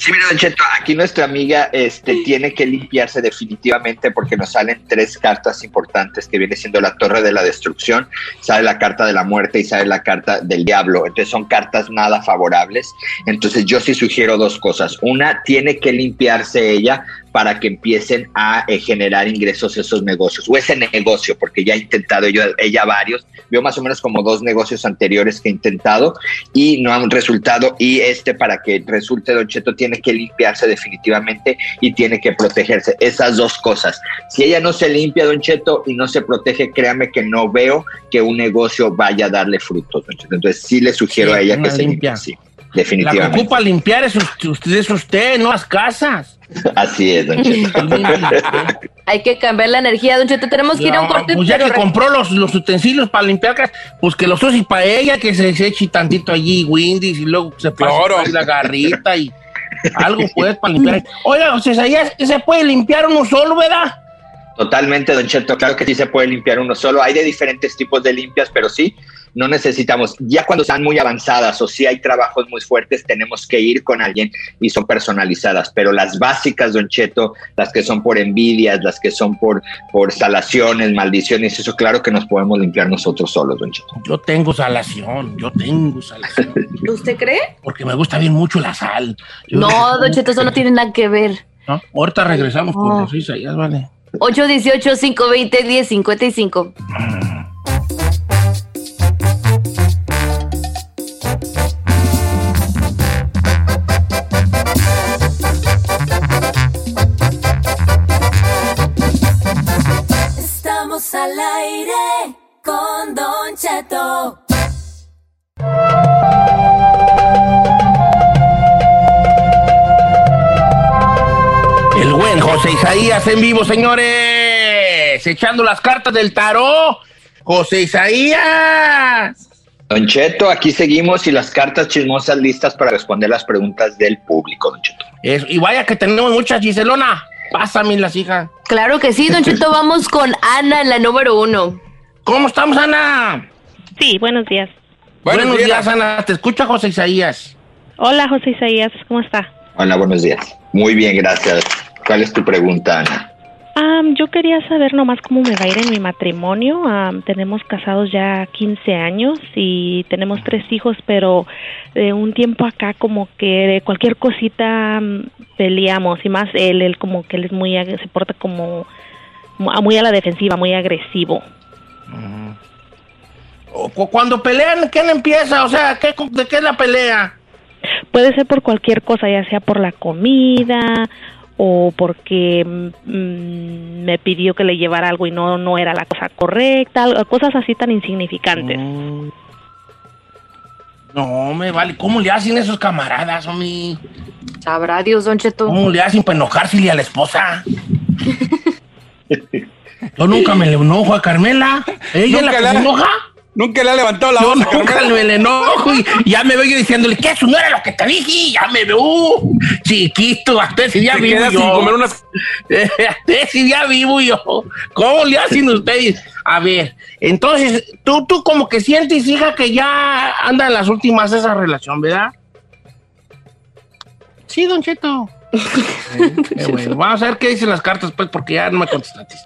Sí, mira, Cheto, aquí nuestra amiga este, tiene que limpiarse definitivamente porque nos salen tres cartas importantes que viene siendo la torre de la destrucción, sale la carta de la muerte y sale la carta del diablo. Entonces son cartas nada favorables. Entonces yo sí sugiero dos cosas. Una, tiene que limpiarse ella para que empiecen a eh, generar ingresos esos negocios o ese negocio, porque ya ha intentado yo, ella varios, veo más o menos como dos negocios anteriores que ha intentado y no han resultado y este para que resulte Don Cheto tiene que limpiarse definitivamente y tiene que protegerse, esas dos cosas. Si ella no se limpia Don Cheto y no se protege, créame que no veo que un negocio vaya a darle frutos, Don Cheto. Entonces sí le sugiero Sí, a ella que se limpia. limpie, sí, La que definitivamente. ocupa limpiar es usted, es usted, no las casas. Así es, Don Cheto. Hay que cambiar la energía, Don Cheto. Tenemos que ir a un corte. pues ya que re- compró los, los utensilios para limpiar casas, pues que los use para ella, que se, se eche tantito allí Windies y luego se ahí la garrita y algo pues para limpiar. Oiga, José Isaías, ¿se puede limpiar uno solo, verdad? Totalmente, Don Cheto. Claro que sí se puede limpiar uno solo. Hay de diferentes tipos de limpias, pero sí, no necesitamos. Ya cuando están muy avanzadas o si hay trabajos muy fuertes, tenemos que ir con alguien y son personalizadas. Pero las básicas, Don Cheto, las que son por envidias, las que son por, por salaciones, maldiciones, eso claro que nos podemos limpiar nosotros solos, Don Cheto. Yo tengo salación, yo tengo salación, ¿Usted cree? porque me gusta bien mucho la sal. Yo- No, Don Cheto, eso no tiene nada que ver. ¿No? Ahorita regresamos con No. José Isaías, vale. 818-520-1055. En vivo, señores. Echando las cartas del tarot. José Isaías. Don Cheto, aquí seguimos y las cartas chismosas listas para responder las preguntas del público, Don Cheto. Eso, y vaya que tenemos muchas, Giselona. Pásame las hijas. Claro que sí, Don Cheto, vamos con Ana en la número uno. ¿Cómo estamos, Ana? Sí, buenos días. Buenos, días, Ana. Te escucha José Isaías. Hola, José Isaías, ¿cómo está? Hola, buenos días. Muy bien, gracias. ¿Cuál es tu pregunta, Ana? Am, yo quería saber nomás cómo me va a ir en mi matrimonio. Am, tenemos casados ya 15 años y tenemos tres hijos, pero de un tiempo acá como que de cualquier cosita mm, peleamos y más él, él como que él es muy, se porta como mu- muy a la defensiva, muy agresivo. Cuando pelean, ¿quién empieza? O sea, ¿qué, ¿de qué es la pelea? Puede ser por cualquier cosa, ya sea por la comida o porque mm, me pidió que le llevara algo y no, no era la cosa correcta, algo- cosas así tan insignificantes. No, me vale. ¿Cómo le hacen esos camaradas, homie? Sabrá Dios, Don Cheto. ¿Cómo le hacen para enojársele a la esposa? Yo nunca me le enojo a Carmela. Ella es la que la- se enoja. Nunca le ha levantado la voz me le enojo y ya me veo yo diciéndole que eso no era lo que te dije. Ya me veo uh, chiquito, hasta ese día vivo yo. sin comer unas- Hasta ese día vivo yo. ¿Cómo le hacen ustedes? A ver, entonces, tú, tú como que sientes, hija, que ya anda en las últimas esa relación, ¿verdad? Sí, Don Cheto. Qué bueno. Vamos a ver qué dicen las cartas, pues, porque ya no me contestaste.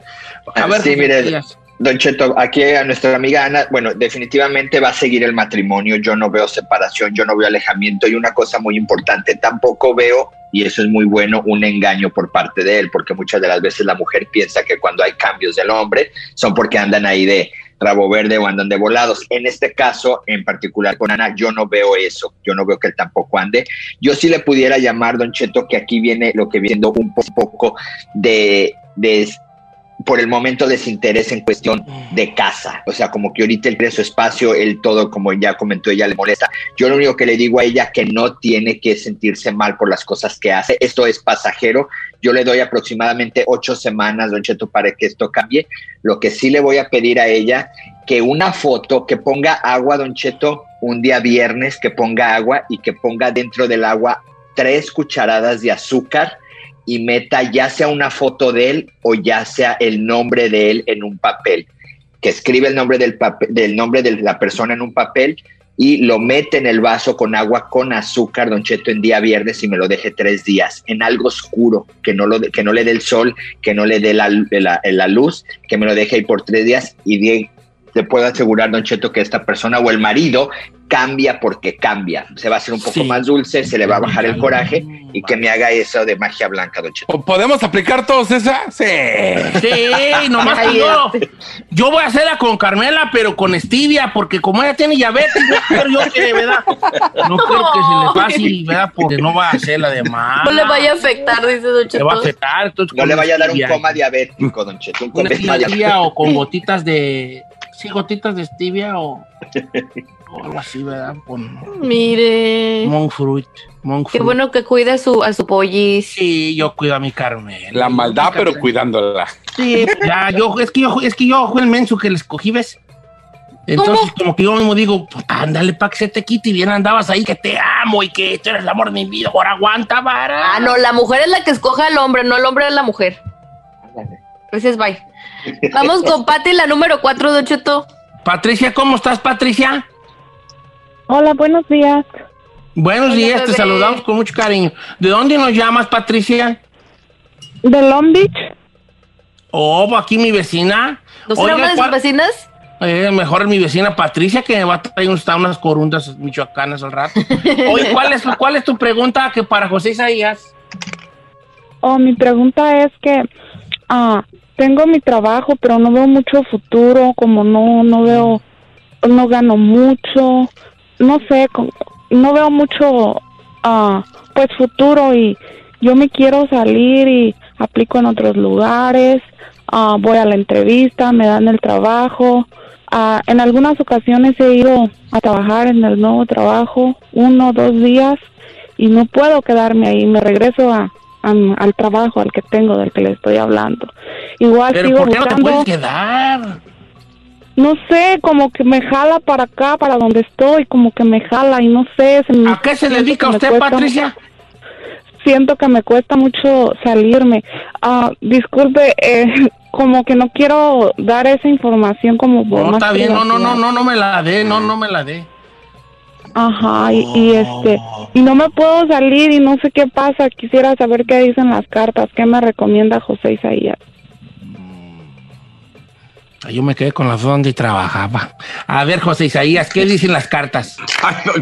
A ver, sí, mire. Don Cheto, aquí a nuestra amiga Ana, bueno, definitivamente va a seguir el matrimonio, yo no veo separación, yo no veo alejamiento y una cosa muy importante, tampoco veo, y eso es muy bueno, un engaño por parte de él, porque muchas de las veces la mujer piensa que cuando hay cambios del hombre son porque andan ahí de rabo verde o andan de volados. En este caso, en particular con Ana, yo no veo eso, yo no veo que él tampoco ande. Yo sí le pudiera llamar, Don Cheto, que aquí viene lo que viene un po- poco de, de por el momento desinterés en cuestión de casa. O sea, como que ahorita él quiere su espacio, él todo, como ya comentó, ella le molesta. Yo lo único que le digo a ella que no tiene que sentirse mal por las cosas que hace. Esto es pasajero. Yo le doy aproximadamente ocho semanas, Don Cheto, para que esto cambie. Lo que sí le voy a pedir a ella que una foto, que ponga agua, Don Cheto, un día viernes, que ponga agua y que ponga dentro del agua tres cucharadas de azúcar y meta ya sea una foto de él o ya sea el nombre de él en un papel. Que escribe el nombre del, papel, del nombre de la persona en un papel y lo mete en el vaso con agua con azúcar, Don Cheto, en día viernes y me lo deje tres días en algo oscuro, que no, lo, que no le dé el sol, que no le dé la, la- luz, que me lo deje ahí por tres días y de- le puedo asegurar, Don Cheto, que esta persona o el marido cambia porque cambia. Se va a hacer un poco más dulce, se le va a bajar el coraje y que me haga eso de magia blanca, Don Cheto. ¿Podemos aplicar todos esa? Sí. Sí, nomás que yo, yo voy a hacerla con Carmela, pero con stevia, porque como ella tiene diabetes, no quiero yo que, ¿verdad? No quiero que se le pase, ¿verdad? Porque no va a hacerla de más. No le vaya a afectar, dice Don Le Cheto. va a afectar. entonces No le vaya a dar un coma diabético, Don Cheto. Un coma diabético. o con gotitas de... Sí, gotitas de stevia o, o algo así, ¿verdad? Con Mire. monk fruit. monk Qué bueno que cuide a su, a su pollis. Sí, yo cuido a mi Carmela. La maldad, pero cuidándola. Sí, ya, yo, es que yo, es que yo el menso que le escogí, ¿ves? Entonces, como que yo mismo digo, ándale, pa' que se te quite y bien andabas ahí, que te amo y que tú eres el amor de mi vida, ahora aguanta, vara. Ah, no, la mujer es la que escoge al hombre, no el hombre es la mujer. Gracias, bye. Vamos con Pati, la número 4, Don Cheto. Patricia, ¿cómo estás, Patricia? Hola, buenos días. Buenos Hola, días, te saludamos con mucho cariño. ¿De dónde nos llamas, Patricia? ¿De Long Beach? Oh, aquí mi vecina. ¿No será una de sus ¿cuál- vecinas? Eh, mejor mi vecina Patricia, que me va a traer unas, unas corundas michoacanas al rato. Oye, ¿cuál es, ¿cuál es tu pregunta que para José Isaías? Oh, mi pregunta es que ah, tengo mi trabajo, pero no veo mucho futuro, como no no veo, no gano mucho, no sé, no veo mucho, ah, pues futuro y yo me quiero salir y aplico en otros lugares, ah, voy a la entrevista, me dan el trabajo. Ah, en algunas ocasiones he ido a trabajar en el nuevo trabajo uno o dos días y no puedo quedarme ahí, me regreso a, a- al trabajo al que tengo, del que le estoy hablando. Igual Pero sigo ¿por qué no te buscando. puedes quedar? no sé, como que me jala para acá, para donde estoy, como que me jala y no sé. me- ¿A qué se dedica usted, cuesta- Patricia? Siento que me cuesta mucho salirme. Ah, disculpe, eh, como que no quiero dar esa información como por No, más está bien, no, no, no, no, no me la dé, no, no me la dé. Ajá, y, y este, y no me puedo salir y no sé qué pasa. Quisiera saber qué dicen las cartas. ¿Qué me recomienda José Isaías? Yo me quedé con las dos donde trabajaba. A ver, José Isaías, ¿qué dicen las cartas?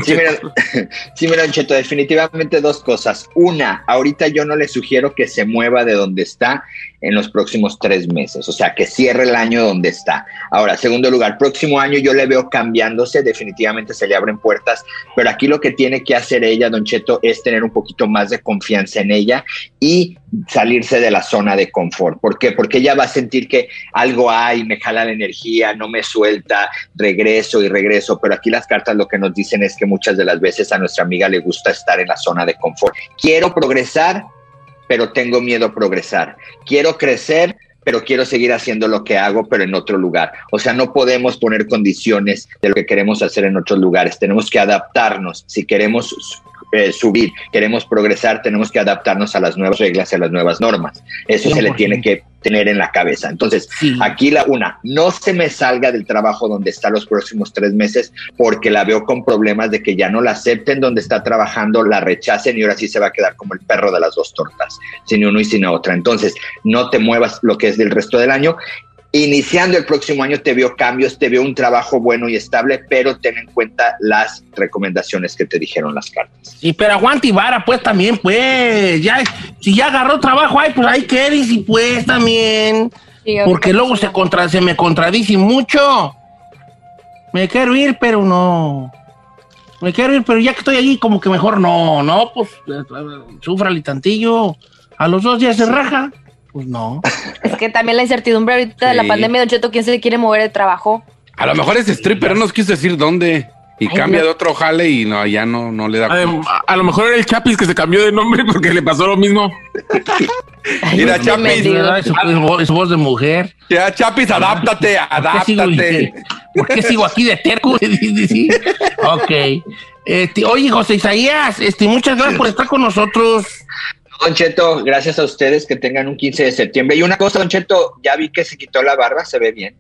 Sí, mira, sí, mira, Don Cheto, definitivamente dos cosas. Una, ahorita yo no le sugiero que se mueva de donde está en los próximos tres meses, o sea, que cierre el año donde está. Ahora, segundo lugar, próximo año yo le veo cambiándose, definitivamente se le abren puertas, pero aquí lo que tiene que hacer ella, Don Cheto, es tener un poquito más de confianza en ella y salirse de la zona de confort. ¿Por qué? Porque ella va a sentir que algo hay, me jala la energía, no me suelta, regreso y regreso, pero aquí las cartas lo que nos dicen es que muchas de las veces a nuestra amiga le gusta estar en la zona de confort. Quiero progresar, pero tengo miedo a progresar. Quiero crecer, pero quiero seguir haciendo lo que hago, pero en otro lugar. O sea, no podemos poner condiciones de lo que queremos hacer en otros lugares. Tenemos que adaptarnos. Si queremos eh, subir, queremos progresar, tenemos que adaptarnos a las nuevas reglas y a las nuevas normas. Eso se le tiene que tener en la cabeza. Entonces, aquí la una, no se me salga del trabajo donde está los próximos tres meses porque la veo con problemas de que ya no la acepten donde está trabajando, la rechacen y ahora sí se va a quedar como el perro de las dos tortas, sin uno y sin otra. Entonces, no te muevas lo que es del resto del año. Iniciando el próximo año te veo cambios, te veo un trabajo bueno y estable, pero ten en cuenta las recomendaciones que te dijeron las cartas. Sí, pero aguante y vara, pues también, pues. Ya, si ya agarró trabajo, ay, pues ahí que y pues también. Porque luego se, contra, se me contradice mucho. Me quiero ir, pero no. Me quiero ir, pero ya que estoy allí, como que mejor no, no, pues, sufrale tantillo. A los dos días se raja. Pues no. Es que también la incertidumbre ahorita de la Sí. pandemia, Don Cheto, ¿quién se le quiere mover de trabajo? A lo mejor es stripper, no nos quiso decir dónde. Y Ay, cambia no. de otro jale y no, ya no, no le da. Adem- a, a lo mejor era el Chapis que se cambió de nombre porque le pasó lo mismo. Mira, Qué Chapis. mendigo. Es, es voz- es voz de mujer. Ya, Chapis, adáptate, ¿Por qué sigo, adáptate. ¿por qué sigo aquí de terco? Sí. ok. Este, oye, José Isaías, este, muchas gracias por estar con nosotros. Don Cheto, gracias a ustedes que tengan un 15 de septiembre. Y una cosa, Don Cheto, ya vi que se quitó la barba, se ve bien.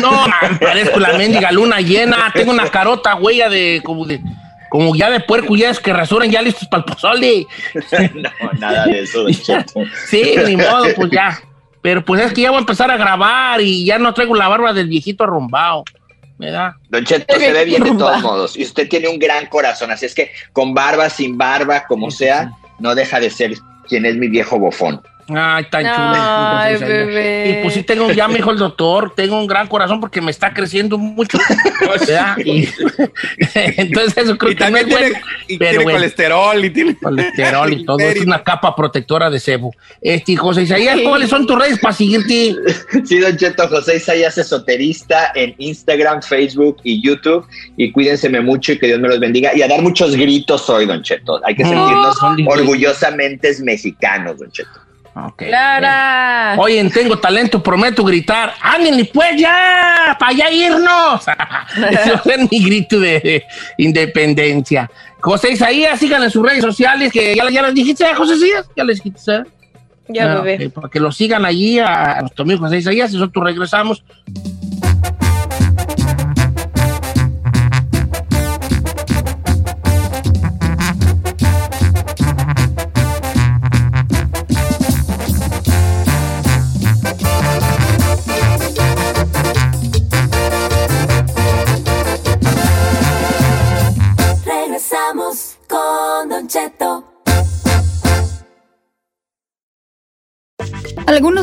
No, man, parezco la mendiga luna llena. Tengo una carota, huella de como de como ya de puerco, ya es que rasuran ya listos para el pozole. no, nada de eso, Don Cheto. Sí, ni modo, pues ya. Pero pues es que ya voy a empezar a grabar y ya no traigo la barba del viejito arrumbado. ¿Verdad? Don Cheto se ve bien de todos modos. Y usted tiene un gran corazón. Así es que con barba, sin barba, como sea, no deja de ser quien es mi viejo bofón. Ay, tan chulo. Ay, bebé. Y pues sí tengo, ya me dijo el doctor, tengo un gran corazón porque me está creciendo mucho. entonces eso creo Y que no también es tiene, bueno, y pero tiene bueno. colesterol y tiene colesterol y todo, es una capa protectora de sebo. Este, José Isaías, ¿cuáles son tus redes para seguirte? Sí, Don Cheto, José Isaías esoterista en Instagram, Facebook y YouTube. Y cuídense mucho y que Dios me los bendiga. Y a dar muchos gritos hoy, Don Cheto. Hay que No, sentirnos orgullosamente mexicanos, Don Cheto. Clara. Oye, tengo talento, prometo gritar. ¡Ándenle pues ya! ¡Para allá irnos! Ese va a ser mi grito de, de independencia. José Isaías, síganle en sus redes sociales, que ya, ya les dijiste, ¿eh, José Isaías? Ya les dijiste, ¿eh? Ya, Ah, bebé. para que lo sigan allí a, a nuestro amigo José Isaías, y nosotros. Regresamos